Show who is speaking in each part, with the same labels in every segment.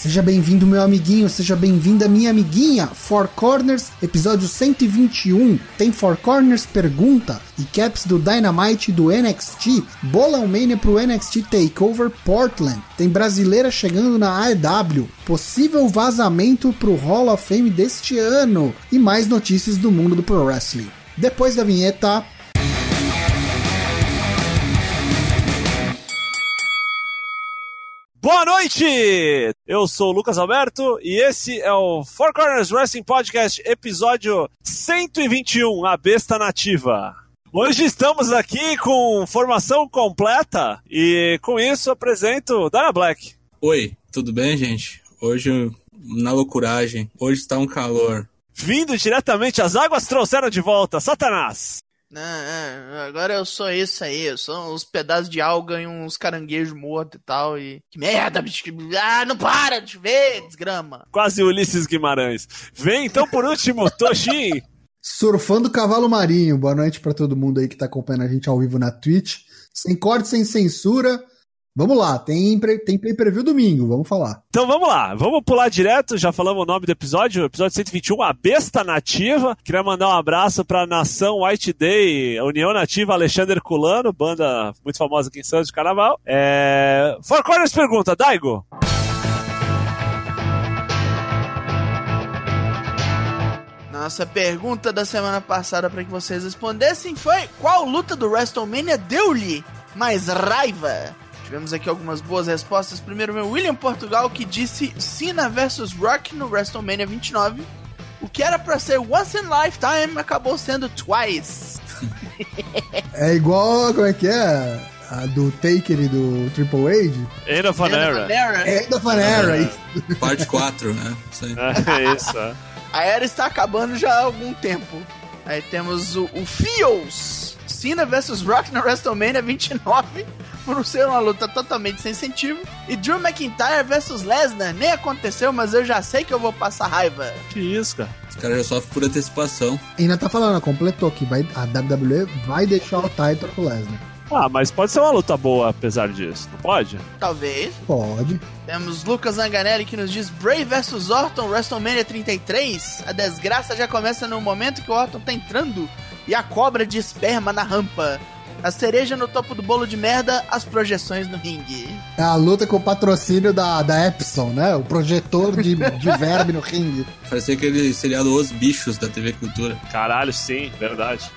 Speaker 1: Seja bem-vindo, meu amiguinho, seja bem-vinda, minha amiguinha. Four Corners, episódio 121. Tem Four Corners pergunta e caps do Dynamite do NXT. Bolão Mania pro NXT Takeover Portland. Tem brasileira chegando na AEW. Possível vazamento pro Hall of Fame deste ano. E mais notícias do mundo do Pro Wrestling. Depois da vinheta,
Speaker 2: Boa noite! Eu sou o Lucas Alberto e esse é o Four Corners Wrestling Podcast, episódio 121, a besta nativa. Hoje estamos aqui com formação completa e com isso apresento Dana Black.
Speaker 3: Oi, tudo bem, gente? Hoje na loucuragem, hoje está um calor.
Speaker 2: Vindo diretamente, as águas trouxeram de volta, Satanás.
Speaker 4: Não, não, agora eu sou isso aí, eu sou uns pedaços de alga e uns caranguejos mortos e tal, e... Que merda, bicho, ah, não para de ver, desgrama.
Speaker 2: Quase Ulisses Guimarães. Vem então por último, Toshin.
Speaker 1: surfando cavalo marinho. Boa noite pra todo mundo aí que tá acompanhando a gente ao vivo na Twitch. Sem corte, sem censura. Vamos lá, tem, tem pay-per-view domingo, vamos falar.
Speaker 2: Então vamos lá, vamos pular direto, já falamos o nome do episódio, episódio 121, a besta nativa. Queria mandar um abraço pra Nação White Day, União Nativa Alexandre Herculano, banda muito famosa aqui em Santos de Carnaval. É... Four Corners pergunta, Daigo.
Speaker 4: Nossa pergunta da semana passada pra que vocês respondessem foi: qual luta do WrestleMania deu-lhe mais raiva? Tivemos aqui algumas boas respostas. Primeiro, meu William Portugal que disse Cena vs Rock no WrestleMania 29. O que era pra ser once in lifetime acabou sendo twice.
Speaker 1: É igual, como é que é? A do Taker e do Triple H?
Speaker 2: End of an Era.
Speaker 1: É da Fanera,
Speaker 3: É.
Speaker 1: isso.
Speaker 3: Parte 4, né? Isso aí.
Speaker 2: É isso, é.
Speaker 4: A era está acabando já há algum tempo. Aí temos o, o Fios. Cena vs Rock na WrestleMania 29. Por ser uma luta totalmente sem sentido. E Drew McIntyre vs Lesnar. Nem aconteceu, mas eu já sei que eu vou passar raiva.
Speaker 2: Que isso, cara.
Speaker 3: Os caras já sofrem por antecipação.
Speaker 1: Ainda tá falando, completou que vai, a WWE vai deixar o title pro Lesnar.
Speaker 2: Ah, mas pode ser uma luta boa apesar disso, não pode?
Speaker 4: Talvez.
Speaker 1: Pode.
Speaker 4: Temos Lucas Zanganelli que nos diz Bray vs Orton WrestleMania 33. A desgraça já começa no momento que o Orton tá entrando e a cobra de esperma na rampa. A cereja no topo do bolo de merda, as projeções no ringue.
Speaker 1: É a luta com o patrocínio da, da Epson, né? O projetor de, de verme no ringue.
Speaker 3: Parecia aquele seriado Os Bichos da TV Cultura.
Speaker 2: Caralho, sim, verdade.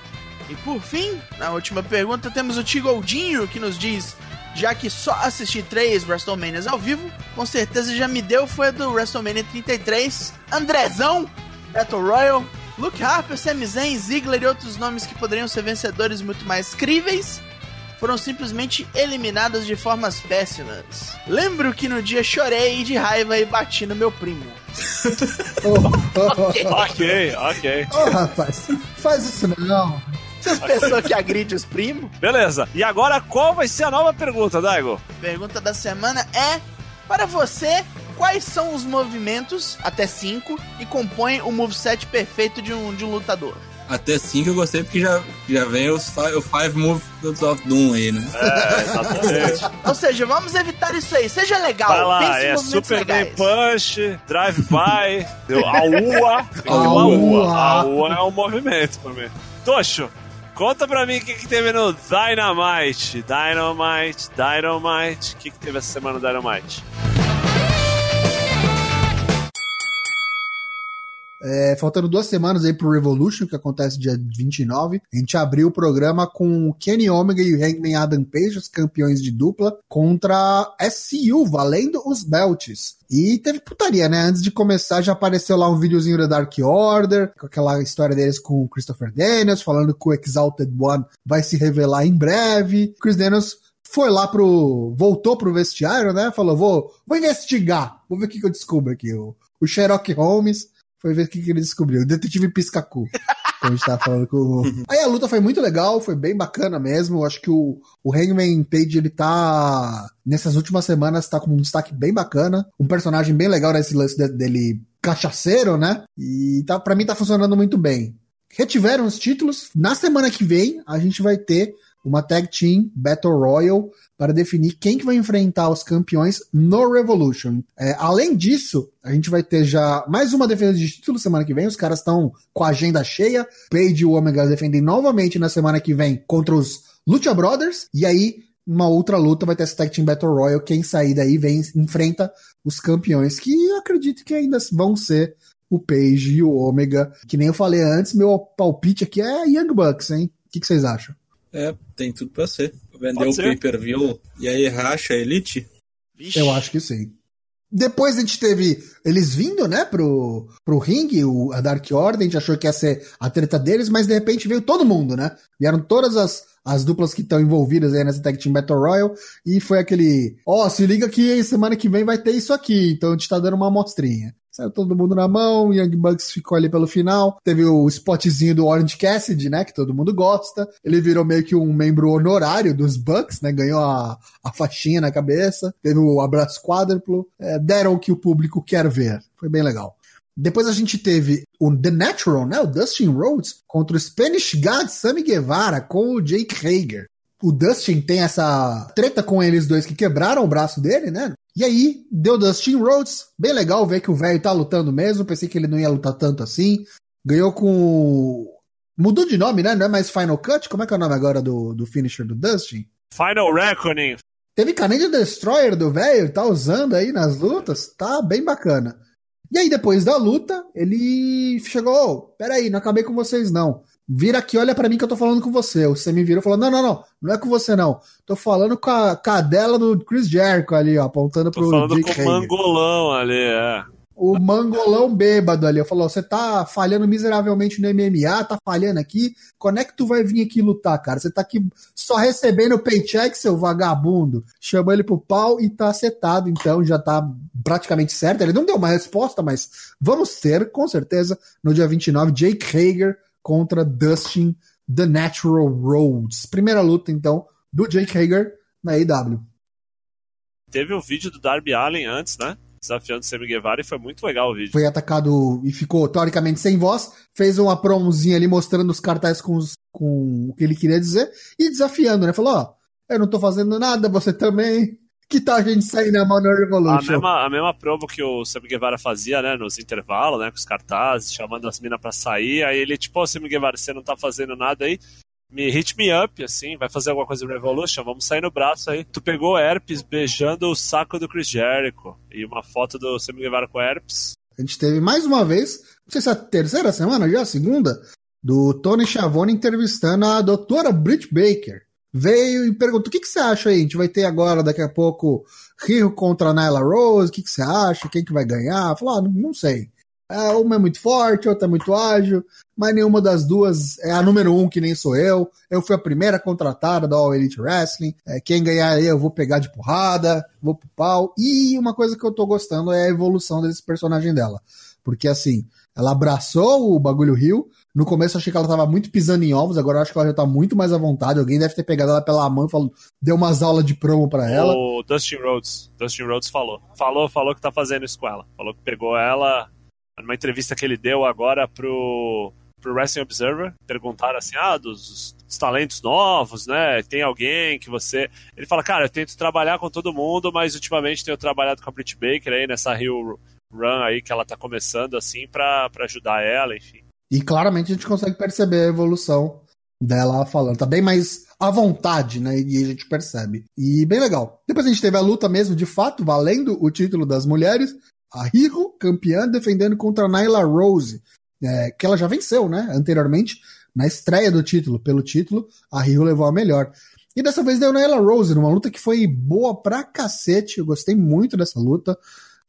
Speaker 4: E por fim, na última pergunta, temos o Tigoldinho que nos diz: já que só assisti três WrestleManias ao vivo, com certeza já me deu foi a do WrestleMania 33, Andrezão, Battle Royal, Luke Harper, Sami Zayn, Ziggler e outros nomes que poderiam ser vencedores muito mais críveis. Foram simplesmente eliminados de formas péssimas. Lembro que no dia chorei de raiva e bati no meu primo.
Speaker 2: Ok, ok.
Speaker 1: ô, rapaz, faz isso não.
Speaker 4: Essas pessoas que agridem os primos.
Speaker 2: Beleza. E agora qual vai ser a nova pergunta, Daigo?
Speaker 4: Pergunta da semana é: para você, quais são os movimentos, até 5, que compõem o moveset perfeito de um, de um lutador?
Speaker 3: Até 5 eu gostei porque já, já vem os fi- o Five Moves of Doom aí, né?
Speaker 2: É, exatamente.
Speaker 4: Ou seja, vamos evitar isso aí. Seja legal.
Speaker 2: Vai lá, é Superman
Speaker 4: legais.
Speaker 2: Punch, Drive By, a
Speaker 1: Aua.
Speaker 2: UA. A UA é um movimento pra mim. Tocho, conta pra mim o que, que teve no Dynamite. Dynamite, Dynamite. O que, que teve essa semana no Dynamite?
Speaker 1: É, faltando duas semanas aí pro Revolution, que acontece dia 29. A gente abriu o programa com o Kenny Omega e o Hangman Adam Page, os campeões de dupla, contra SCU, valendo os belts. E teve putaria, né? Antes de começar, já apareceu lá um videozinho da Dark Order, com aquela história deles com o Christopher Daniels, falando que o Exalted One vai se revelar em breve. Chris Daniels foi lá pro. voltou pro vestiário, né? Falou: vou, vou investigar, vou ver o que, que eu descubro aqui. O, o Sherlock Holmes foi ver o que, que ele descobriu. O detetive Piscacu. Como a gente tava falando com o... Aí a luta foi muito legal, foi bem bacana mesmo. Eu acho que o, o Hangman Page, ele tá. Nessas últimas semanas, tá com um destaque bem bacana. Um personagem bem legal nesse lance de- dele cachaceiro, né? E tá, pra mim tá funcionando muito bem. Retiveram os títulos. Na semana que vem, a gente vai ter uma Tag Team Battle Royal para definir quem que vai enfrentar os campeões no Revolution. É, além disso, a gente vai ter já mais uma defesa de título semana que vem. Os caras estão com a agenda cheia. Page e o Omega defendem novamente na semana que vem contra os Lucha Brothers. E aí, uma outra luta vai ter essa Tag Team Battle Royal. Quem sair daí vem enfrenta os campeões, que eu acredito que ainda vão ser o Page e o Omega. Que nem eu falei antes, meu palpite aqui é Young Bucks, hein? O que, vocês acham?
Speaker 3: É, tem tudo pra ser. Vender o pay-per-view e aí racha a Elite?
Speaker 1: Vixe. Eu acho que sim. Depois a gente teve eles vindo, né, pro, pro ringue, o, a Dark Order, a gente achou que ia ser a treta deles, mas de repente veio todo mundo, né? Vieram todas as, as duplas que estão envolvidas aí nessa Tag Team Battle Royal, e foi aquele, ó, oh, se liga que semana que vem vai ter isso aqui, então a gente tá dando uma amostrinha. Saiu todo mundo na mão, Young Bucks ficou ali pelo final. Teve o spotzinho do Orange Cassidy, né? Que todo mundo gosta. Ele virou meio que um membro honorário dos Bucks, né? Ganhou a, a faixinha na cabeça. Teve o abraço quádruplo. É, deram o que o público quer ver. Foi bem legal. Depois a gente teve o The Natural, né? O Dustin Rhodes contra o Spanish God Sammy Guevara com o Jake Hager. O Dustin tem essa treta com eles dois que quebraram o braço dele, né? E aí, deu Dustin Rhodes. Bem legal ver que o velho tá lutando mesmo. Pensei que ele não ia lutar tanto assim. Ganhou com. Mudou de nome, né? Não é mais Final Cut? Como é que é o nome agora do, do finisher do Dustin?
Speaker 2: Final Reckoning.
Speaker 1: Teve Canadian Destroyer do velho, tá usando aí nas lutas. Tá bem bacana. E aí, depois da luta, ele chegou. Oh, peraí, não acabei com vocês não. Vira aqui, olha para mim que eu tô falando com você. Você me virou e falou: Não, não, não, não é com você, não. Tô falando com a cadela do Chris Jericho ali, ó, apontando pro.
Speaker 2: Tô falando Dick com o mangolão ali, é.
Speaker 1: O mangolão bêbado ali. Eu falou: Você tá falhando miseravelmente no MMA, tá falhando aqui. Quando é que tu vai vir aqui lutar, cara? Você tá aqui só recebendo paycheck, seu vagabundo. Chamou ele pro pau e tá acertado, então já tá praticamente certo. Ele não deu uma resposta, mas vamos ter, com certeza, no dia 29, Jake Hager contra Dustin The Natural Roads. Primeira luta, então, do Jake Hager na AEW.
Speaker 2: Teve o um vídeo do Darby Allen antes, né? Desafiando o Sammy Guevara e foi muito legal o vídeo.
Speaker 1: Foi atacado e ficou teoricamente sem voz. Fez uma promozinha ali mostrando os cartazes com, os, com o que ele queria dizer e desafiando, né? Falou: Ó, eu não tô fazendo nada, você também que tal a gente sair na no Revolution?
Speaker 2: A mesma, a mesma promo que o Sammy Guevara fazia, né, nos intervalos, né, com os cartazes, chamando as minas pra sair, aí ele, tipo, ô oh, Sammy Guevara, você não tá fazendo nada aí, me hit me up, assim, vai fazer alguma coisa no Revolution, vamos sair no braço aí. Tu pegou herpes beijando o saco do Chris Jericho e uma foto do Sammy Guevara com herpes.
Speaker 1: A gente teve mais uma vez, não sei se é a terceira semana já, a segunda, do Tony Schiavone entrevistando a doutora Britt Baker veio e perguntou: o que, que você acha aí? A gente vai ter agora, daqui a pouco, Rio contra Nyla Rose, o que, que você acha? Quem que vai ganhar? Falou: ah, não sei. É, uma é muito forte, outra é muito ágil, mas nenhuma das duas é a número um, que nem sou eu. Eu fui a primeira contratada da All Elite Wrestling. É, quem ganhar aí eu vou pegar de porrada, vou pro pau. E uma coisa que eu tô gostando é a evolução desse personagem dela. Porque assim, ela abraçou o bagulho Rio, no começo eu achei que ela tava muito pisando em ovos, agora eu acho que ela já tá muito mais à vontade. Alguém deve ter pegado ela pela mão e falou, deu umas aulas de promo para ela.
Speaker 2: O Dustin Rhodes, Dustin Rhodes falou. Falou, falou que tá fazendo isso com ela. Falou que pegou ela numa entrevista que ele deu agora pro pro Wrestling Observer, perguntaram assim: "Ah, dos, dos talentos novos, né? Tem alguém que você?" Ele fala: "Cara, eu tento trabalhar com todo mundo, mas ultimamente tenho trabalhado com a Britt Baker aí nessa Rio Run aí que ela tá começando assim para ajudar ela, enfim."
Speaker 1: E claramente a gente consegue perceber a evolução dela falando. Tá bem mais à vontade, né? E a gente percebe. E bem legal. Depois a gente teve a luta mesmo, de fato, valendo o título das mulheres. A Hiro, campeã, defendendo contra Nyla Rose, é, que ela já venceu, né? Anteriormente, na estreia do título. Pelo título, a Hiro levou a melhor. E dessa vez deu Nyla Rose, numa luta que foi boa pra cacete. Eu gostei muito dessa luta.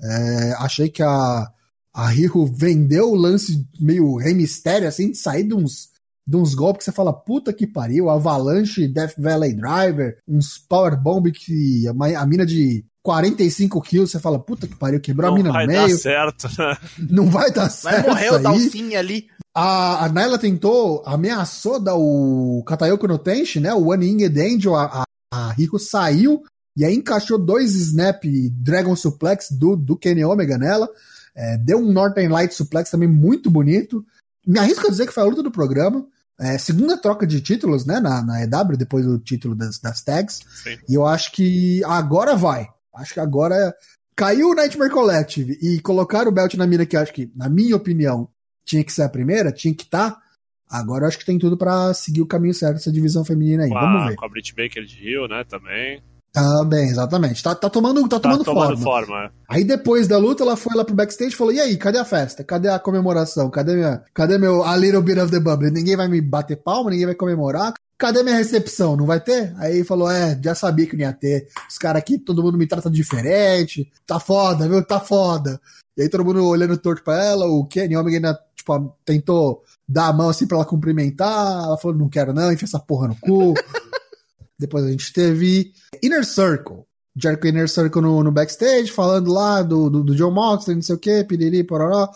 Speaker 1: É, achei que a a vendeu o lance meio Rei Mistério, assim, de sair de uns, de uns golpes que você fala, puta que pariu, Avalanche, Death Valley Driver, uns Power Bomb que a, a mina de 45 quilos, você fala, puta que pariu, quebrou não a mina no meio. Não vai dar
Speaker 2: certo, né?
Speaker 1: Não vai dar certo.
Speaker 4: Vai morrer o Dalcinha ali.
Speaker 1: A, a Naila tentou, ameaçou dar o Katayoko no Tenshi, né? O One Inged Angel, a, a, a Rico saiu e aí encaixou dois Snap Dragon Suplex do, do Kenny Omega nela. É, deu um Northern Light Suplex também muito bonito. Me arrisco a dizer que foi a luta do programa. É, segunda troca de títulos, né, na, na EW, depois do título das, das tags. Sim. E eu acho que agora vai. Acho que agora caiu o Nightmare Collective e colocar o belt na mira que acho que, na minha opinião, tinha que ser a primeira, tinha que estar. Tá, agora eu acho que tem tudo para seguir o caminho certo essa divisão feminina aí.
Speaker 2: Com
Speaker 1: Vamos ver.
Speaker 2: Com a Britt Baker de Rio, né, também.
Speaker 1: Também, exatamente. Tá, tá tomando, tá, tá tomando, tomando forma. forma. É. Aí depois da luta, ela foi lá pro backstage e falou: E aí, cadê a festa? Cadê a comemoração? Cadê, minha, cadê meu A Little Bit of the Bubble? Ninguém vai me bater palma, ninguém vai comemorar. Cadê minha recepção? Não vai ter? Aí falou: É, já sabia que não ia ter. Os caras aqui, todo mundo me trata diferente. Tá foda, viu? Tá foda. E aí todo mundo olhando torto pra ela. O Kenny Omega tipo, tentou dar a mão assim pra ela cumprimentar. Ela falou: Não quero não, enfia essa porra no cu. Depois a gente teve Inner Circle. Jericho Inner Circle no, no backstage, falando lá do, do, do John Moxley, não sei o que, piriri, pororó.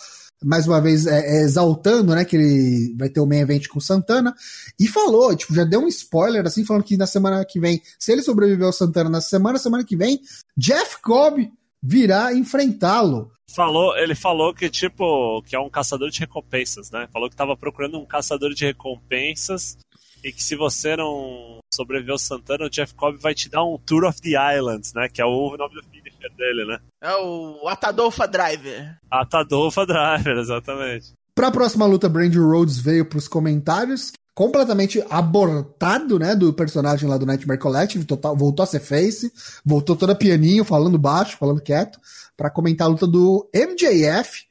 Speaker 1: Mais uma vez é, é, exaltando, né, que ele vai ter o main event com Santana. E falou, tipo, já deu um spoiler, assim, falando que na semana que vem, se ele sobreviver ao Santana na semana, semana que vem, Jeff Cobb virá enfrentá-lo.
Speaker 2: Falou, ele falou que tipo que é um caçador de recompensas, né? Falou que estava procurando um caçador de recompensas e que se você não sobreviver ao Santana, o Jeff Cobb vai te dar um Tour of the Islands, né? Que é o nome do finisher dele, né?
Speaker 4: É o Atadolfa Driver.
Speaker 2: Atadolfa Driver, exatamente.
Speaker 1: Pra próxima luta, Brandy Rhodes veio pros comentários, completamente abortado, né, do personagem lá do Nightmare Collective, total, voltou a ser face, voltou toda pianinho, falando baixo, falando quieto, para comentar a luta do MJF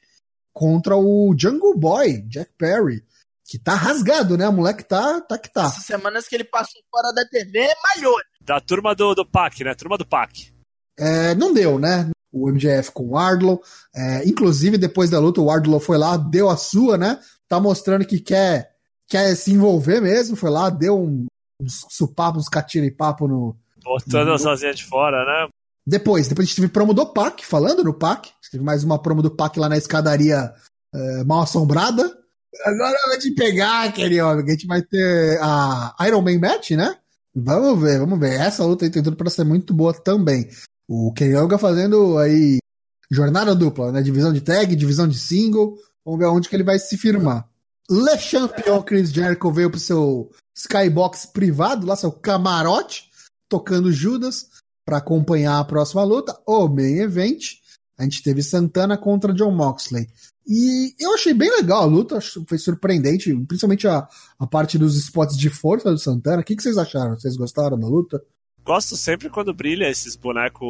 Speaker 1: contra o Jungle Boy, Jack Perry que tá rasgado, né? O moleque tá, tá que tá.
Speaker 4: Essas semanas que ele passou fora da TV, malhou.
Speaker 2: Da turma do, do PAC, né? Turma do PAC.
Speaker 1: É, não deu, né? O MJF com o Wardlow. É, inclusive, depois da luta, o Wardlow foi lá, deu a sua, né? Tá mostrando que quer, quer se envolver mesmo. Foi lá, deu um, uns supapos, uns catira-papo no.
Speaker 2: Botando as asinhas de fora, né?
Speaker 1: Depois, depois a gente teve promo do PAC, falando no PAC. Teve mais uma promo do PAC lá na escadaria é, mal assombrada. Agora vou te pegar, querido homem, a gente vai ter a Iron Man Match, né? Vamos ver, vamos ver. Essa luta aí tem tudo pra ser muito boa também. O Kenny Omega fazendo aí jornada dupla, né? Divisão de tag, divisão de single. Vamos ver onde que ele vai se firmar. Le Champion Chris Jericho veio pro seu skybox privado, lá seu camarote, tocando Judas para acompanhar a próxima luta, o main event. A gente teve Santana contra John Moxley. E eu achei bem legal a luta, foi surpreendente, principalmente a, a parte dos spots de força do Santana. O que, que vocês acharam? Vocês gostaram da luta?
Speaker 2: Gosto sempre quando brilha esses bonecos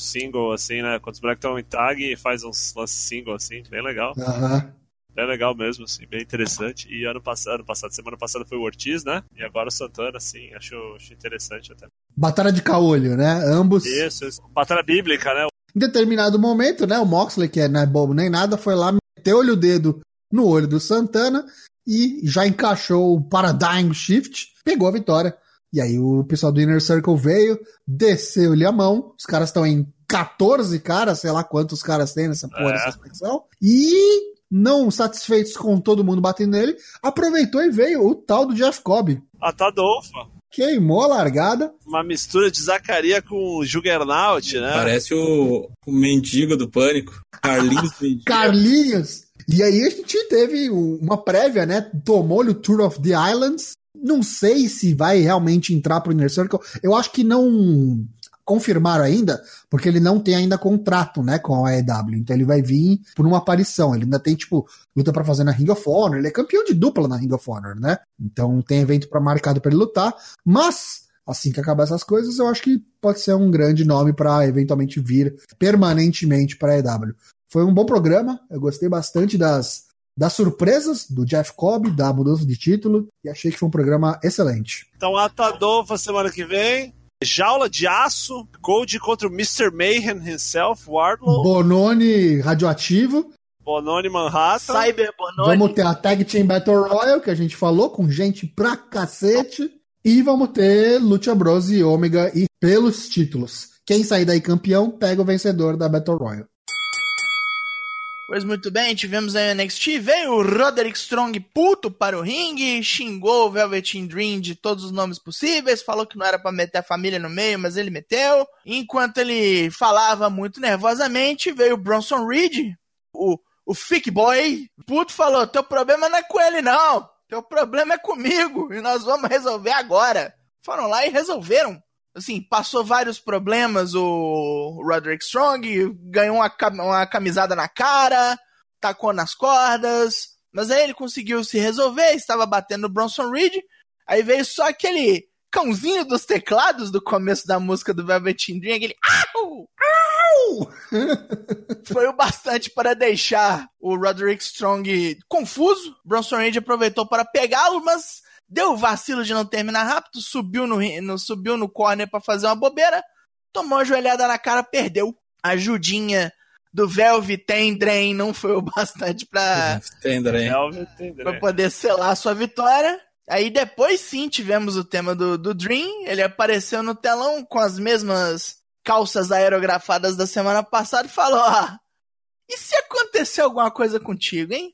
Speaker 2: single, assim, né? Quando os bonecos estão em tag e faz uns lances single, assim, bem legal.
Speaker 1: Aham.
Speaker 2: Bem legal mesmo, assim, bem interessante. E ano passado, ano passado, semana passada foi o Ortiz, né? E agora o Santana, assim, acho, acho interessante até.
Speaker 1: Batalha de caolho, né? Ambos.
Speaker 2: Isso, isso. Batalha bíblica, né?
Speaker 1: Em determinado momento, né, o Moxley, que não é bobo nem nada, foi lá, meteu-lhe o dedo no olho do Santana e já encaixou o Paradigm Shift, pegou a vitória. E aí o pessoal do Inner Circle veio, desceu-lhe a mão, os caras estão em 14 caras, sei lá quantos caras tem nessa porra, é. dessa secção, e não satisfeitos com todo mundo batendo nele, aproveitou e veio o tal do Jeff Cobb.
Speaker 2: A Tadolfa
Speaker 1: queimou a largada.
Speaker 2: Uma mistura de Zacaria com Juggernaut, né?
Speaker 3: Parece o, o mendigo do pânico. Carlinhos
Speaker 1: Mendigo. Carlinhos! E aí a gente teve uma prévia, né? Tomou-lhe o Tour of the Islands. Não sei se vai realmente entrar pro Inner Circle. Eu acho que não confirmaram ainda, porque ele não tem ainda contrato, né, com a AEW. Então ele vai vir por uma aparição. Ele ainda tem, tipo, luta para fazer na Ring of Honor. Ele é campeão de dupla na Ring of Honor, né? Então tem evento para marcado para ele lutar. Mas, assim que acabar essas coisas, eu acho que pode ser um grande nome para eventualmente vir permanentemente para a AEW. Foi um bom programa. Eu gostei bastante das das surpresas do Jeff Cobb, da mudança de título, e achei que foi um programa excelente.
Speaker 2: Então, Atadolfa semana que vem, Jaula de Aço, Gold contra o Mr. Mayhem himself, Wardlow.
Speaker 1: Bononi radioativo.
Speaker 2: Bononi Manhattan.
Speaker 4: Cyber Bononi.
Speaker 1: Vamos ter a Tag Team Battle Royale, que a gente falou, com gente pra cacete. E vamos ter Lucha Bros e Ômega e pelos títulos. Quem sair daí campeão, pega o vencedor da Battle Royale.
Speaker 4: Pois muito bem, tivemos a NXT, veio o Roderick Strong puto para o ringue, xingou o Velveteen Dream de todos os nomes possíveis, falou que não era para meter a família no meio, mas ele meteu. Enquanto ele falava muito nervosamente, veio o Bronson Reed, o, o Fick Boy, puto falou, teu problema não é com ele não, teu problema é comigo e nós vamos resolver agora. Foram lá e resolveram. Assim, passou vários problemas o Roderick Strong, ganhou uma, uma camisada na cara, tacou nas cordas, mas aí ele conseguiu se resolver, estava batendo o Bronson Reed, aí veio só aquele cãozinho dos teclados do começo da música do Velvet Dream, aquele au! Au! Foi o bastante para deixar o Roderick Strong confuso. Bronson Reed aproveitou para pegá-lo, mas deu o vacilo de não terminar rápido, subiu no, no, subiu no corner para fazer uma bobeira, tomou uma joelhada na cara, perdeu. A ajudinha do Velvet Drain não foi o bastante para pra poder selar a sua vitória. Aí depois sim tivemos o tema do, do Dream. Ele apareceu no telão com as mesmas calças aerografadas da semana passada e falou: Ah, e se acontecer alguma coisa contigo, hein?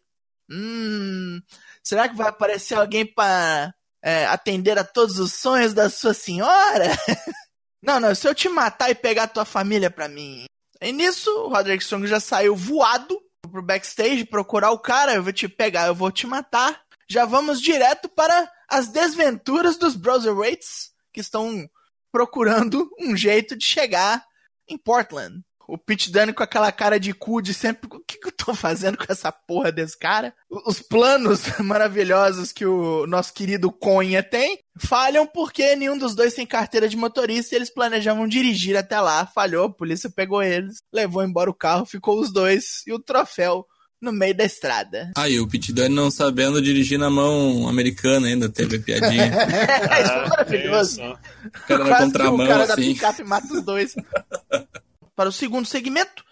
Speaker 4: Hum, será que vai aparecer alguém para é, atender a todos os sonhos da sua senhora? não, não, se eu te matar e pegar tua família pra mim, e nisso, o Roderick Strong já saiu voado pro backstage procurar o cara. Eu vou te pegar, eu vou te matar. Já vamos direto para as desventuras dos Browserweights, que estão procurando um jeito de chegar em Portland o Pete Dunne com aquela cara de cu de sempre. O que, eu tô fazendo com essa porra desse cara? Os planos maravilhosos que o nosso querido Conha tem falham porque nenhum dos dois tem carteira de motorista e eles planejavam dirigir até lá. Falhou, a polícia pegou eles, levou embora o carro, ficou os dois e o troféu no meio da estrada.
Speaker 3: Ah, e o Dunne não sabendo dirigir na mão americana ainda, teve a piadinha.
Speaker 4: é, isso foi maravilhoso.
Speaker 3: o cara na contramão,
Speaker 4: o cara
Speaker 3: assim.
Speaker 4: da picape mata os dois. para o segundo segmento.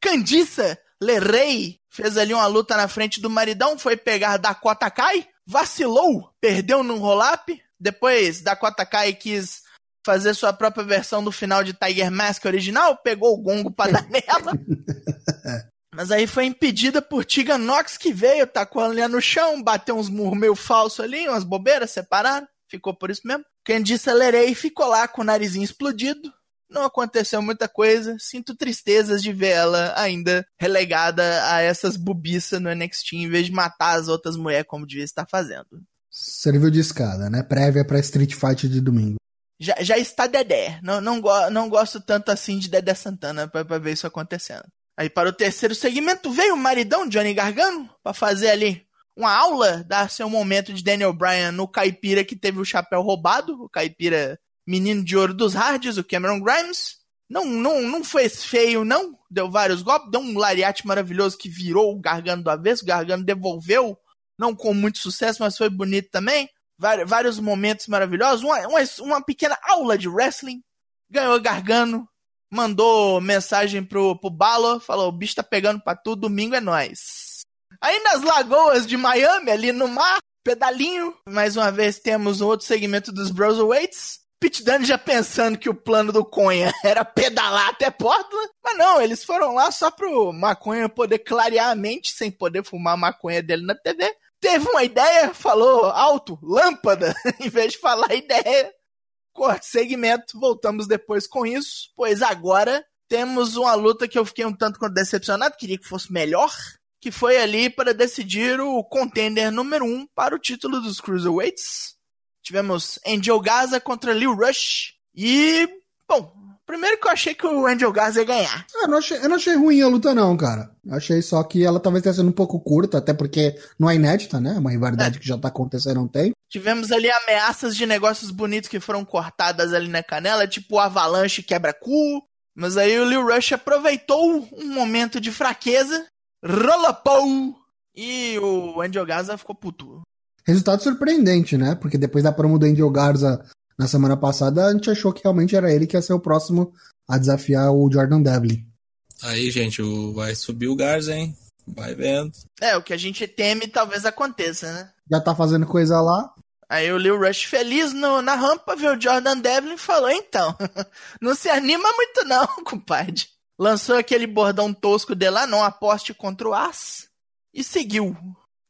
Speaker 4: Candiça Lerrey fez ali uma luta na frente do maridão, foi pegar Dakota Kai, vacilou, perdeu num roll-up. Depois Dakota Kai quis fazer sua própria versão do final de Tiger Mask original, pegou o gongo pra dar nela. Mas aí foi impedida por Tiga Nox, que veio, tacou a linha no chão, bateu uns murros meio falsos ali, umas bobeiras, separaram. Ficou por isso mesmo. Candice Lerei ficou lá com o narizinho explodido, não aconteceu muita coisa. Sinto tristezas de ver ela ainda relegada a essas bubiças no NXT em vez de matar as outras mulheres como devia estar fazendo.
Speaker 1: Serviu de escada, né? Prévia para Street Fight de domingo.
Speaker 4: Já, já está Dedé. Não, não, go não gosto tanto assim de Dedé Santana pra, pra ver isso acontecendo. Aí para o terceiro segmento veio o maridão Johnny Gargano para fazer ali uma aula, dar seu momento de Daniel Bryan no caipira que teve o chapéu roubado, o caipira menino de ouro dos hards, o Cameron Grimes. Não, não, não foi feio, não. Deu vários golpes, deu um lariate maravilhoso que virou o Gargano do avesso. O Gargano devolveu, não com muito sucesso, mas foi bonito também. Vários momentos maravilhosos. Uma, uma, uma pequena aula de wrestling. Ganhou o Gargano, mandou mensagem pro, pro Balor, falou: o bicho tá pegando pra tudo, domingo é nós. Aí nas lagoas de Miami, ali no mar, pedalinho. Mais uma vez temos outro segmento dos Brosoweights. Pete Dunne já pensando que o plano do Conha era pedalar até Portland, mas não, eles foram lá só pro maconha poder clarear a mente sem poder fumar a maconha dele na TV. Teve uma ideia, falou alto, lâmpada, em vez de falar ideia. Corte segmento, voltamos depois com isso, pois agora temos uma luta que eu fiquei um tanto quanto decepcionado, queria que fosse melhor, que foi ali para decidir o contender número um para o título dos Cruiserweights. Tivemos Angel Gaza contra Lil Rush. E, bom, primeiro que eu achei que o Angel Gaza ia ganhar.
Speaker 1: Eu não achei, eu não achei ruim a luta, não, cara. Eu achei só que ela talvez tenha sido um pouco curta, até porque não é inédita, né? É uma rivalidade é. que já tá acontecendo há um tempo.
Speaker 4: Tivemos ali ameaças de negócios bonitos que foram cortadas ali na canela, tipo avalanche quebra-cu. Mas aí o Lil Rush aproveitou um momento de fraqueza, rolapou, e o Angel Gaza ficou puto.
Speaker 1: Resultado surpreendente, né? Porque depois da promo do Angel Garza na semana passada, a gente achou que realmente era ele que ia ser o próximo a desafiar o Jordan Devlin.
Speaker 3: Aí, gente, vai subir o Garza, hein? Vai vendo.
Speaker 4: É, o que a gente teme talvez aconteça, né?
Speaker 1: Já tá fazendo coisa lá.
Speaker 4: Aí o Lil Rush feliz no, na rampa viu o Jordan Devlin e falou: então, não se anima muito não, compadre. Lançou aquele bordão tosco dele lá, não aposte contra o As. E seguiu.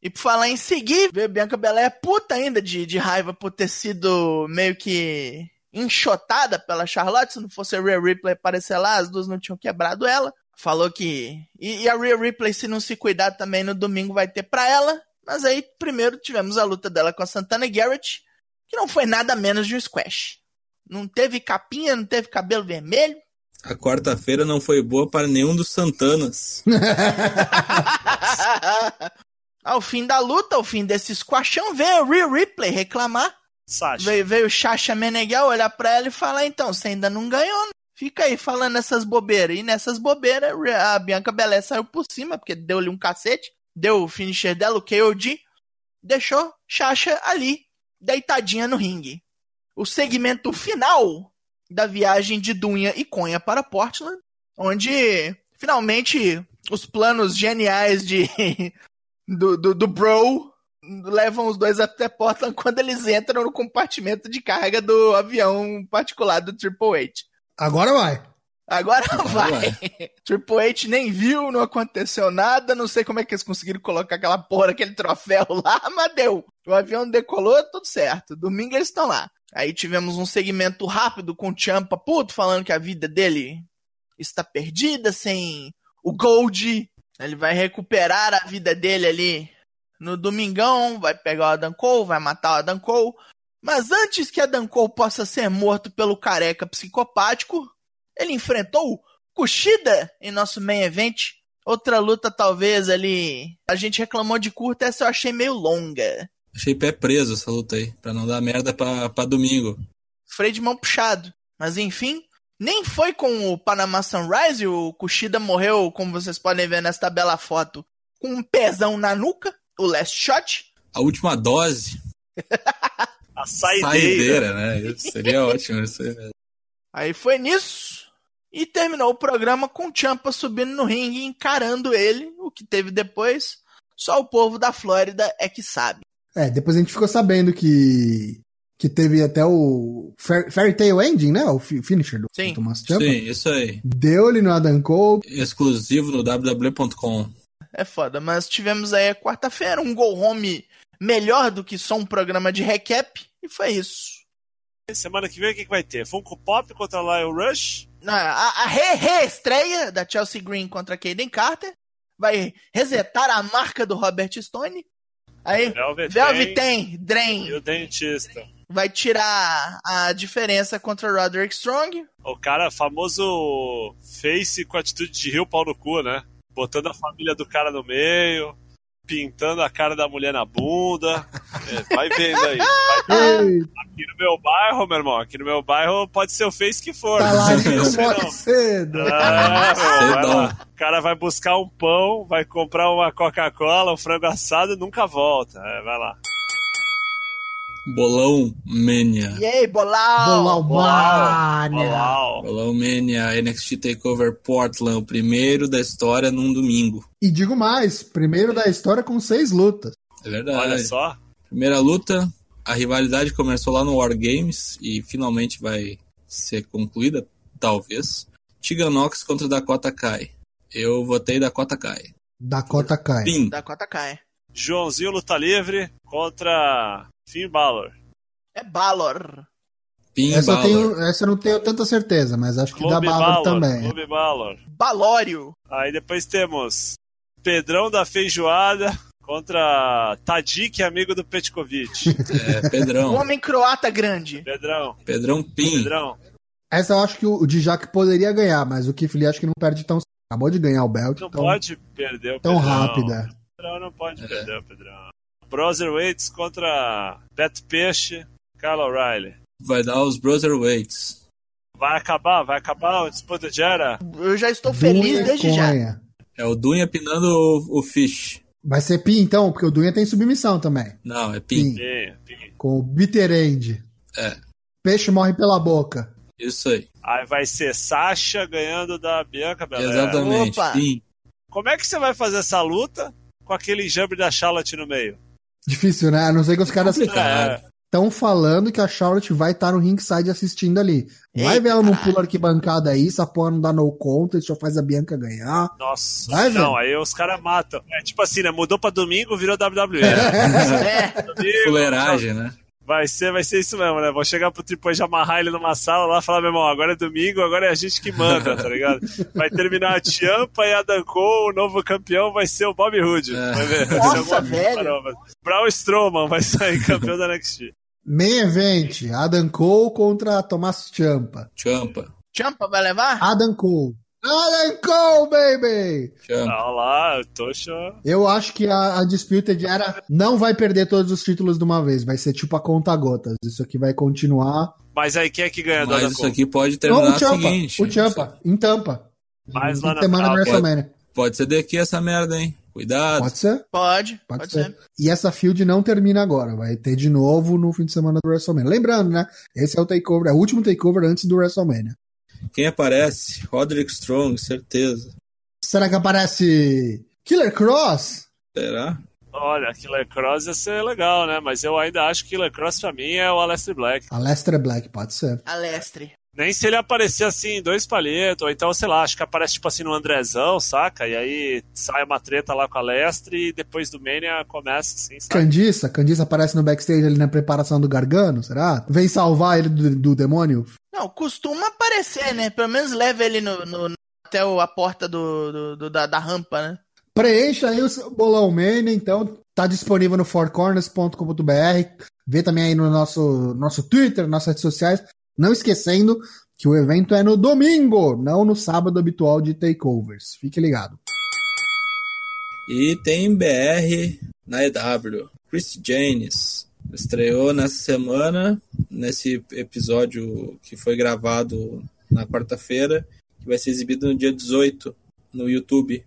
Speaker 4: E por falar em seguir, ver Bianca Belair puta ainda de, de raiva por ter sido meio que enxotada pela Charlotte. Se não fosse a Rhea Ripley aparecer lá, as duas não tinham quebrado ela. Falou que. E, e a Rhea Ripley, se não se cuidar também no domingo, vai ter pra ela. Mas aí, primeiro, tivemos a luta dela com a Santana Garrett, que não foi nada menos de um squash. Não teve capinha, não teve cabelo vermelho.
Speaker 3: A quarta-feira não foi boa para nenhum dos Santanas.
Speaker 4: ao fim da luta, ao fim desse squashão, veio o Real Ripley reclamar.
Speaker 2: Sasha.
Speaker 4: Veio, veio o Chacha Meneghel olhar pra ela e falar: então, você ainda não ganhou, né? Fica aí falando essas bobeiras. E nessas bobeiras, a Bianca Belé saiu por cima, porque deu-lhe um cacete. Deu o finisher dela, o KOD. Deixou Chacha ali, deitadinha no ringue. O segmento final da viagem de Dunha e Conha para Portland, onde finalmente os planos geniais de do, do, do Bro levam os dois até Portland quando eles entram no compartimento de carga do avião particular do Triple H.
Speaker 1: Agora vai.
Speaker 4: Agora vai.
Speaker 3: vai.
Speaker 4: Triple H nem viu, não aconteceu nada. Não sei como é que eles conseguiram colocar aquela porra, aquele troféu lá, mas deu. O avião decolou, tudo certo. Domingo eles estão lá. Aí tivemos um segmento rápido com o Champa puto falando que a vida dele está perdida sem o Gold. Ele vai recuperar a vida dele ali no domingão, vai pegar o Adam Cole, vai matar o Adam Cole. Mas antes que Adam Cole possa ser morto pelo careca psicopático, ele enfrentou o Kushida em nosso main event. Outra luta, talvez, ali. A gente reclamou de curta, essa eu achei meio longa.
Speaker 3: Achei pé preso essa luta aí, pra não dar merda pra, pra domingo.
Speaker 4: Freio de mão puxado. Mas enfim, nem foi com o Panama Sunrise, o Kushida morreu, como vocês podem ver nesta bela foto, com um pezão na nuca, o last shot.
Speaker 3: A última dose.
Speaker 2: A saideira.
Speaker 3: Saideira, né? Isso seria ótimo isso aí mesmo.
Speaker 4: Aí foi nisso. E terminou o programa com o Champa subindo no ringue e encarando ele. O que teve depois, só o povo da Flórida é que sabe.
Speaker 1: É, depois a gente ficou sabendo que que teve até o Fair- Fairy Tail Ending, né? O fi- finisher do
Speaker 4: Sim.
Speaker 1: Thomas Ciampa.
Speaker 3: Sim, isso aí.
Speaker 1: Deu-lhe no Adam Cole.
Speaker 3: Exclusivo no www.com.
Speaker 4: É foda, mas tivemos aí a quarta-feira um go home melhor do que só um programa de recap. E foi isso.
Speaker 2: Semana que vem o que, que vai ter? Funko Pop contra Lyle Rush?
Speaker 4: A, a, a re- reestreia da Chelsea Green contra Kaden Carter vai resetar a marca do Robert Stone. Aí,
Speaker 2: Velvet,
Speaker 4: Velvet
Speaker 2: tem
Speaker 4: tem, Drain
Speaker 2: e o dentista.
Speaker 4: Vai tirar a diferença contra Roderick Strong.
Speaker 2: O cara famoso face com atitude de rio pau no cu, né? Botando a família do cara no meio, pintando a cara da mulher na bunda. É, vai vendo aí. Vai Aqui no meu bairro, meu irmão, aqui no meu bairro pode ser o face que for.
Speaker 1: tá lá
Speaker 2: não sei não.
Speaker 1: cedo.
Speaker 2: Ah, meu, vai
Speaker 3: Cedão.
Speaker 2: lá. O cara vai buscar um pão, vai comprar uma Coca-Cola, um frango assado e nunca volta. É, vai lá.
Speaker 3: Bolão Mania.
Speaker 4: E aí, bolau!
Speaker 1: Bolau Mania.
Speaker 3: Bolão Mania NXT Takeover Portland, o primeiro da história num domingo.
Speaker 1: E digo mais, primeiro da história com seis lutas.
Speaker 3: É verdade.
Speaker 2: Olha só.
Speaker 3: Primeira luta, a rivalidade começou lá no War Games e finalmente vai ser concluída, talvez. Tegan Nox contra Dakota Kai. Eu votei Dakota Kai.
Speaker 1: Dakota Kai.
Speaker 3: Pin.
Speaker 4: Dakota Kai.
Speaker 2: Joãozinho luta livre contra Finn Balor.
Speaker 4: É Balor.
Speaker 3: Pin
Speaker 1: Essa eu,
Speaker 3: Balor.
Speaker 1: tenho, essa eu não tenho tanta certeza, mas acho que dá
Speaker 2: Clube
Speaker 1: Balor
Speaker 2: Balor,
Speaker 1: também.
Speaker 2: Clube Balor.
Speaker 4: Balório.
Speaker 2: Aí depois temos Pedrão da Feijoada contra Tadik, amigo do Petkovic.
Speaker 3: É,
Speaker 4: O
Speaker 3: Pedrão.
Speaker 4: homem croata grande.
Speaker 2: Pedrão,
Speaker 3: Pedrão Pin.
Speaker 2: Pedrão.
Speaker 1: Essa eu acho que o Dijak poderia ganhar, mas o Lee acho que não perde tão. Acabou de ganhar o belt,
Speaker 2: Não
Speaker 1: então
Speaker 2: pode perder o
Speaker 1: tão
Speaker 2: Pedrão.
Speaker 1: rápida.
Speaker 2: Pedrão não pode perder o Pedrão. Brotherweights contra Beto Peixe, Kyle O'Reilly.
Speaker 3: Vai dar os Brotherweights.
Speaker 2: Vai acabar, vai acabar o disputa de era?
Speaker 4: Eu já estou feliz
Speaker 1: Dunha
Speaker 4: desde já.
Speaker 1: Conha.
Speaker 3: É o Dunha pinando o, o Fish.
Speaker 1: Vai ser Pin então, porque o Dunha tem submissão também.
Speaker 3: Não, é Pin.
Speaker 1: Pin. Com o Bitter End.
Speaker 3: É,
Speaker 1: Peixe morre pela boca.
Speaker 3: isso aí.
Speaker 2: Aí vai ser Sasha ganhando da Bianca Belair.
Speaker 3: Exatamente.
Speaker 4: Opa.
Speaker 3: Pin.
Speaker 2: Como é que você vai fazer essa luta com aquele enjambre da Charlotte no meio?
Speaker 1: Difícil, né? A não ser que os caras estão falando que a Charlotte vai estar no ringside assistindo ali. Vai
Speaker 4: Eita,
Speaker 1: ver ela não pula arquibancada aí, essa porra não dá no conta, só faz a Bianca ganhar.
Speaker 2: Nossa,
Speaker 1: Vai,
Speaker 2: não, aí os caras matam. É tipo assim, né? Mudou pra domingo, virou WWE.
Speaker 4: É.
Speaker 2: Domingo,
Speaker 3: Fuleiragem, né?
Speaker 2: Vai ser, vai ser isso mesmo, né? Vou chegar pro Triple H amarrar ele numa sala lá e falar, meu irmão, agora é domingo, agora é a gente que manda, tá ligado? Vai terminar a Tiampa e a Dan Cole, o novo campeão vai ser o Bob Hood.
Speaker 3: É.
Speaker 2: Vai ver. Vai ser
Speaker 4: Nossa,
Speaker 2: alguma-
Speaker 4: velho.
Speaker 2: Caramba. Braun Strowman vai sair campeão da NXT.
Speaker 1: Main event, Adam Cole contra Tomás Ciampa.
Speaker 3: Champa.
Speaker 4: Champa vai levar?
Speaker 1: Adam Cole. Adam Cole, baby!
Speaker 3: Champa.
Speaker 2: Olha lá, eu tô achando.
Speaker 1: Eu acho que a, a Disputed era. Não vai perder todos os títulos de uma vez. Vai ser tipo a conta gotas. Isso aqui vai continuar.
Speaker 2: Mas aí quem é que ganha do
Speaker 3: Mas
Speaker 2: Adam
Speaker 3: isso
Speaker 2: Cole?
Speaker 3: aqui pode
Speaker 1: Não,
Speaker 3: terminar
Speaker 1: o
Speaker 3: o
Speaker 1: Champa.
Speaker 3: seguinte.
Speaker 1: O Champa, em Tampa.
Speaker 2: Mais lá na
Speaker 1: semana
Speaker 2: ah,
Speaker 1: WrestleMania.
Speaker 3: Pode ser daqui essa merda, hein? Cuidado.
Speaker 1: Pode ser?
Speaker 4: Pode,
Speaker 1: Pode,
Speaker 4: pode,
Speaker 1: ser.
Speaker 4: ser.
Speaker 1: E essa field não termina agora. Vai ter de novo no fim de semana do WrestleMania. Lembrando, né? Esse é o takeover, é o último takeover antes do WrestleMania.
Speaker 3: Quem aparece? Roderick Strong, certeza.
Speaker 1: Será que aparece Killer Cross?
Speaker 3: Será?
Speaker 2: Olha, Killer Cross ia ser legal, né? Mas eu ainda acho que Killer Cross pra mim é o Aleister Black.
Speaker 1: A Lester Black, pode ser.
Speaker 4: Alestre.
Speaker 2: Nem se ele aparecer assim, em dois palhetos, ou então, sei lá, acho que aparece tipo assim no Andrezão, saca? E aí sai uma treta lá com a Lestre e depois do Mania começa assim, sabe?
Speaker 1: Candiça, Candiça aparece no backstage ali na preparação do Gargano, será? Vem salvar ele do, do demônio?
Speaker 4: Não, costuma aparecer, né? Pelo menos leva ele no, no- até a porta do, do- do- da, da rampa, né?
Speaker 1: Preencha aí o bolão mania, então tá disponível no fourcorners.com.br. Vê também aí no nosso, nosso Twitter, nossas redes sociais. Não esquecendo que o evento é no domingo, não no sábado habitual de takeovers. Fique ligado.
Speaker 3: E tem BR na EW. Chris Janes estreou nessa semana, nesse episódio que foi gravado na quarta-feira, que vai ser exibido no dia 18 no YouTube,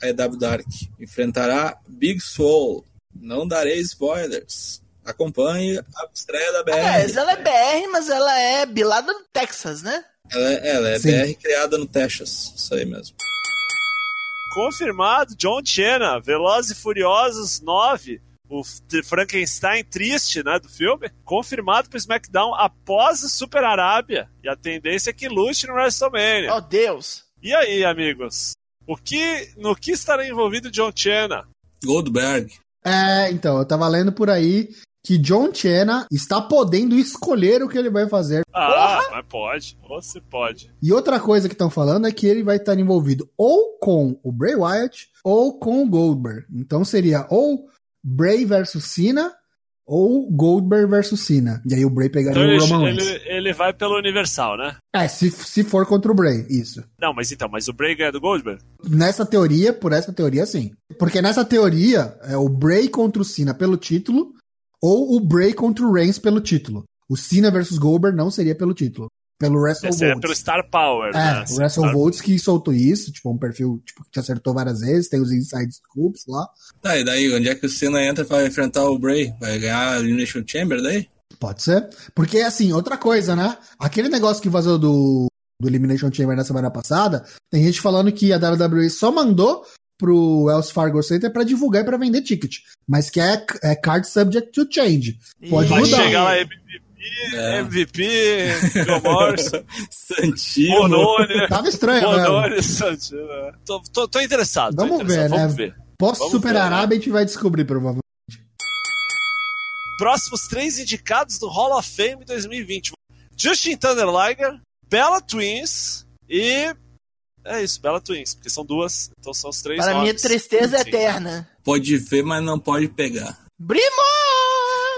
Speaker 3: a EW Dark. Enfrentará Big Soul. Não darei spoilers. Acompanhe a estreia da BR.
Speaker 4: Aliás, ela é BR, mas ela é bilada no Texas, né?
Speaker 3: Ela, é- ela é
Speaker 1: Sim.
Speaker 3: BR criada no Texas. Isso aí mesmo.
Speaker 2: Confirmado, John Cena, Velozes e Furiosos 9, o Frankenstein triste, né, do filme, confirmado pro SmackDown após o Super Arábia. E a tendência é que lute no WrestleMania.
Speaker 4: Oh, Deus.
Speaker 2: E aí, amigos? O que, no que estará envolvido John Cena?
Speaker 3: Goldberg.
Speaker 1: É, então, eu tava lendo por aí que John Cena está podendo escolher o que ele vai fazer.
Speaker 2: Ah, mas pode. Você pode.
Speaker 1: E outra coisa que estão falando é que ele vai estar envolvido ou com o Bray Wyatt ou com o Goldberg. Então seria ou Bray versus Cena ou Goldberg versus Cena. E aí o Bray pegaria
Speaker 2: Então
Speaker 1: o Roman Reigns.
Speaker 2: ele, ele vai pelo Universal, né?
Speaker 1: É, se, se for contra o Bray, isso.
Speaker 2: Não, mas então, mas o Bray ganha do Goldberg?
Speaker 1: Nessa teoria, por essa teoria, sim. Porque nessa teoria, é o Bray contra o Cena pelo título ou o Bray contra o Reigns pelo título. O Cena versus Goldberg não seria pelo título. Pelo Wrestle
Speaker 2: Esse é pelo Star Power, né?
Speaker 1: É, o Wrestle
Speaker 2: Star-
Speaker 1: que soltou isso, tipo, um perfil tipo, que te acertou várias vezes, tem os inside scoops lá.
Speaker 3: Tá, e daí, onde é que o Cena entra pra enfrentar o Bray? Vai ganhar a Elimination Chamber daí?
Speaker 1: Pode ser. Porque, assim, outra coisa, né? Aquele negócio que vazou do, do Elimination Chamber na semana passada, tem gente falando que a WWE só mandou pro Wells Fargo Center pra divulgar e pra vender ticket. Mas que é, é card subject to change. Pode
Speaker 2: Vai
Speaker 1: mudar.
Speaker 2: chegar lá MVP,
Speaker 3: É.
Speaker 2: MVP, Bill Morrison,
Speaker 3: Santino.
Speaker 2: Bononi,
Speaker 1: Tava estranho, né?
Speaker 2: Bononi, Santino. né? Tô, tô, tô interessado. tô
Speaker 1: Vamos
Speaker 2: interessado,
Speaker 1: ver, né?
Speaker 2: Vamos ver.
Speaker 1: Posso
Speaker 2: Vamos
Speaker 1: Super
Speaker 2: ver, né?
Speaker 1: Arábia a gente vai descobrir, provavelmente.
Speaker 2: Próximos três indicados do Hall of Fame 2020. Justin Thunder Liger, Bella Twins e... É isso, Bella Twins, porque são duas, então são os três
Speaker 4: Para minha
Speaker 2: nomes.
Speaker 4: tristeza
Speaker 2: Sim.
Speaker 4: eterna.
Speaker 3: Pode ver, mas não pode pegar.
Speaker 4: Brimo!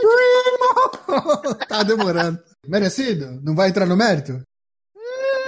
Speaker 1: tá demorando. Merecido? Não vai entrar no mérito?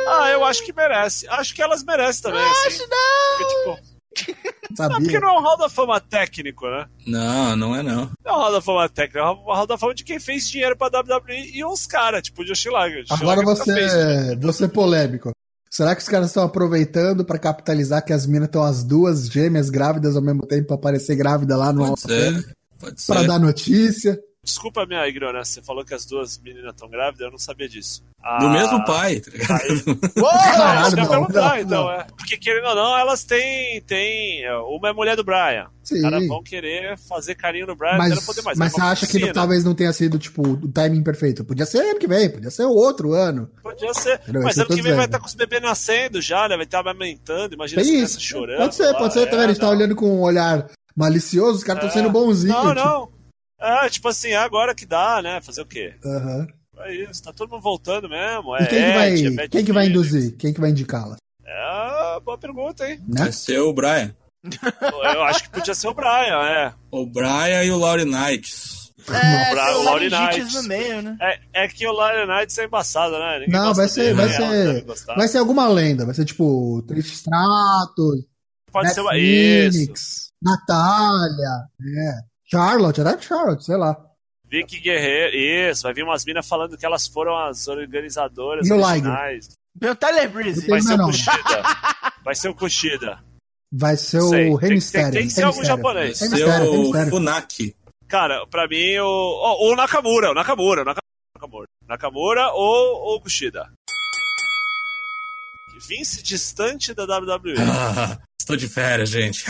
Speaker 2: Ah, eu acho que merece. Acho que elas merecem também, assim.
Speaker 4: Acho não!
Speaker 2: Porque, tipo, não, porque
Speaker 1: Sabia.
Speaker 2: não é um Hall da Fama técnico, né?
Speaker 3: Não, não é não.
Speaker 2: Não é um Hall da Fama técnico, é um Hall da Fama de quem fez dinheiro pra WWE e uns caras, tipo o Josh Lager. Josh
Speaker 1: Agora
Speaker 2: Lager
Speaker 1: você,
Speaker 2: fez, né?
Speaker 1: você é polêmico. Será que os caras estão aproveitando pra capitalizar que as minas estão as duas gêmeas grávidas ao mesmo tempo pra aparecer grávida lá no
Speaker 3: Pode ser. Pode
Speaker 1: Pra
Speaker 3: ser.
Speaker 1: dar notícia?
Speaker 2: Desculpa a minha ignorância, você falou que as duas meninas estão grávidas, eu não sabia disso. Ah,
Speaker 3: Do mesmo pai, tá ligado?
Speaker 4: Porra!
Speaker 1: Caralho, não,
Speaker 2: perguntar,
Speaker 1: não,
Speaker 2: então,
Speaker 1: não.
Speaker 2: é. Porque querendo ou não, elas têm. têm uma é mulher do Brian.
Speaker 1: Sim.
Speaker 2: Os caras vão querer fazer carinho no Brian
Speaker 1: Mas,
Speaker 2: poder mais.
Speaker 1: mas
Speaker 2: É
Speaker 1: você acha que talvez não tenha sido, tipo, o timing perfeito? Podia ser ano que vem, podia ser o outro ano.
Speaker 2: Podia ser.
Speaker 1: Entendeu?
Speaker 2: Mas ano que vem vai estar com os bebês nascendo já, né? Vai estar amamentando, imagina crianças
Speaker 1: isso.
Speaker 2: chorando.
Speaker 1: Pode ser,
Speaker 2: lá,
Speaker 1: pode ser, tá
Speaker 2: é,
Speaker 1: vendo? A gente tá
Speaker 2: não.
Speaker 1: olhando com um olhar malicioso, os caras estão
Speaker 2: É.
Speaker 1: sendo bonzinhos.
Speaker 2: Não,
Speaker 1: tipo,
Speaker 2: não. É, tipo assim, é agora que dá, né? Fazer o quê?
Speaker 1: Aham.
Speaker 2: É isso, tá todo mundo voltando mesmo.
Speaker 1: E
Speaker 2: É
Speaker 1: quem que vai,
Speaker 2: Ed, é Matt
Speaker 1: quem que vai induzir? Quem que vai indicá-la?
Speaker 2: É, boa pergunta, hein?
Speaker 1: Né?
Speaker 3: Vai ser o Brian.
Speaker 2: Eu acho que podia ser o Brian, é.
Speaker 3: O Brian e o Laurie Knights.
Speaker 4: É,
Speaker 2: Bra-
Speaker 4: tem o
Speaker 2: Laurie Knights.
Speaker 4: no meio, né?
Speaker 2: É, é que o Lion Knights é embaçado, né? Ninguém
Speaker 1: Não, vai ser,
Speaker 2: dele,
Speaker 1: vai
Speaker 2: né?
Speaker 1: Ser, vai ser alguma lenda. Vai ser tipo Trish Stratus,
Speaker 2: Pode
Speaker 1: Beth
Speaker 2: ser uma. Isso.
Speaker 1: Phoenix, Natália, é. Charlotte, até Charlotte, sei lá.
Speaker 2: Vicky Guerreiro. Isso, vai vir umas minas falando que elas foram as organizadoras
Speaker 1: o
Speaker 2: originais.
Speaker 4: O Tyler Breeze.
Speaker 2: Vai ser o. Kushida. Vai ser o Kushida.
Speaker 1: Vai ser
Speaker 2: Sei.
Speaker 1: o
Speaker 2: Tem-
Speaker 1: Rey
Speaker 2: tem- que ser algum japonês.
Speaker 3: Vai ser o. Funaki.
Speaker 2: Cara, pra mim, o. Ou o Nakamura, o Nakamura, o Nakamura. Nakamura ou o Kushida. Vince distante da WWE.
Speaker 3: Estou de férias, gente.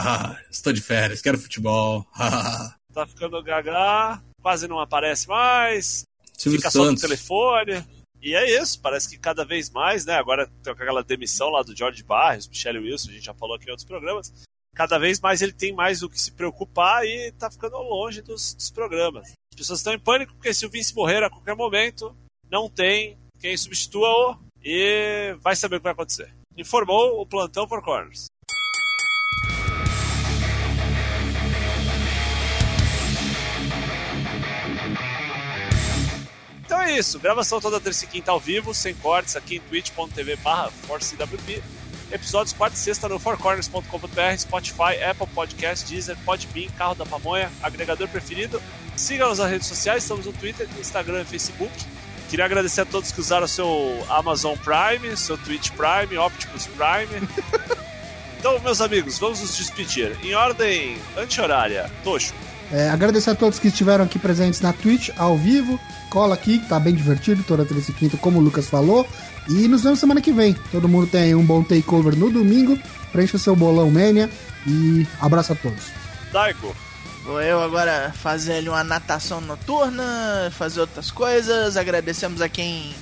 Speaker 3: Estou de férias, quero futebol.
Speaker 2: Tá ficando gaga, quase não aparece mais,
Speaker 3: Silvio
Speaker 2: fica só no
Speaker 3: Santos.
Speaker 2: telefone. E é isso, parece que cada vez mais, né? Agora tem aquela demissão lá do George Barros, Michelle Wilson, a gente já falou aqui em outros programas. Cada vez mais ele tem mais o que se preocupar e tá ficando longe dos, dos programas. As pessoas estão em pânico porque se o Vince morrer a qualquer momento, não tem quem substitua-o e vai saber o que vai acontecer. Informou o plantão Four Corners. É isso, gravação toda terça e quinta ao vivo, sem cortes, aqui em twitch.tv barra ForceWP. Episódios quarta e sexta no fourcorners.com.br, Spotify, Apple Podcast, Deezer, Podbean, Carro da Pamonha, agregador preferido. Siga-nos nas redes sociais, estamos no Twitter, Instagram e Facebook. Queria agradecer a todos que usaram o seu Amazon Prime, seu Twitch Prime, Optimus Prime. Então, meus amigos, vamos nos despedir. Em ordem anti-horária, Tocho.
Speaker 1: É, agradecer a todos que estiveram aqui presentes na Twitch, ao vivo. Cola aqui, que tá bem divertido, toda terça e quinta, como o Lucas falou. E nos vemos semana que vem. Todo mundo tem um bom takeover no domingo. Preencha seu bolão Mania. E abraço a todos.
Speaker 2: Daigo.
Speaker 4: Vou eu agora fazer ali uma natação noturna, fazer outras coisas. Agradecemos a quem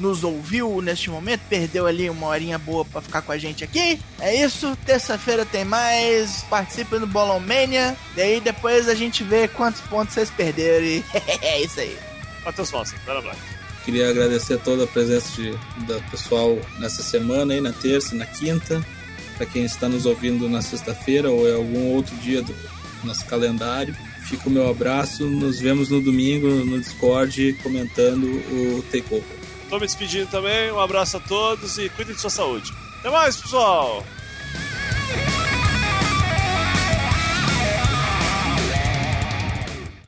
Speaker 4: nos ouviu neste momento, perdeu ali uma horinha boa pra ficar com a gente aqui. É isso, terça-feira tem mais. Participe no Bolão Mania. E aí depois a gente vê quantos pontos vocês perderam. E é isso aí.
Speaker 2: Matheus Mossi, Bela Black.
Speaker 3: Queria agradecer toda a presença de, da pessoal nessa semana aí, na terça, na quinta. Para quem está nos ouvindo na sexta-feira ou em algum outro dia do nosso calendário. Fica o meu abraço. Nos vemos no domingo no Discord comentando o Takeover.
Speaker 2: Tô me despedindo também. Um abraço a todos e cuidem de sua saúde. Até mais, pessoal!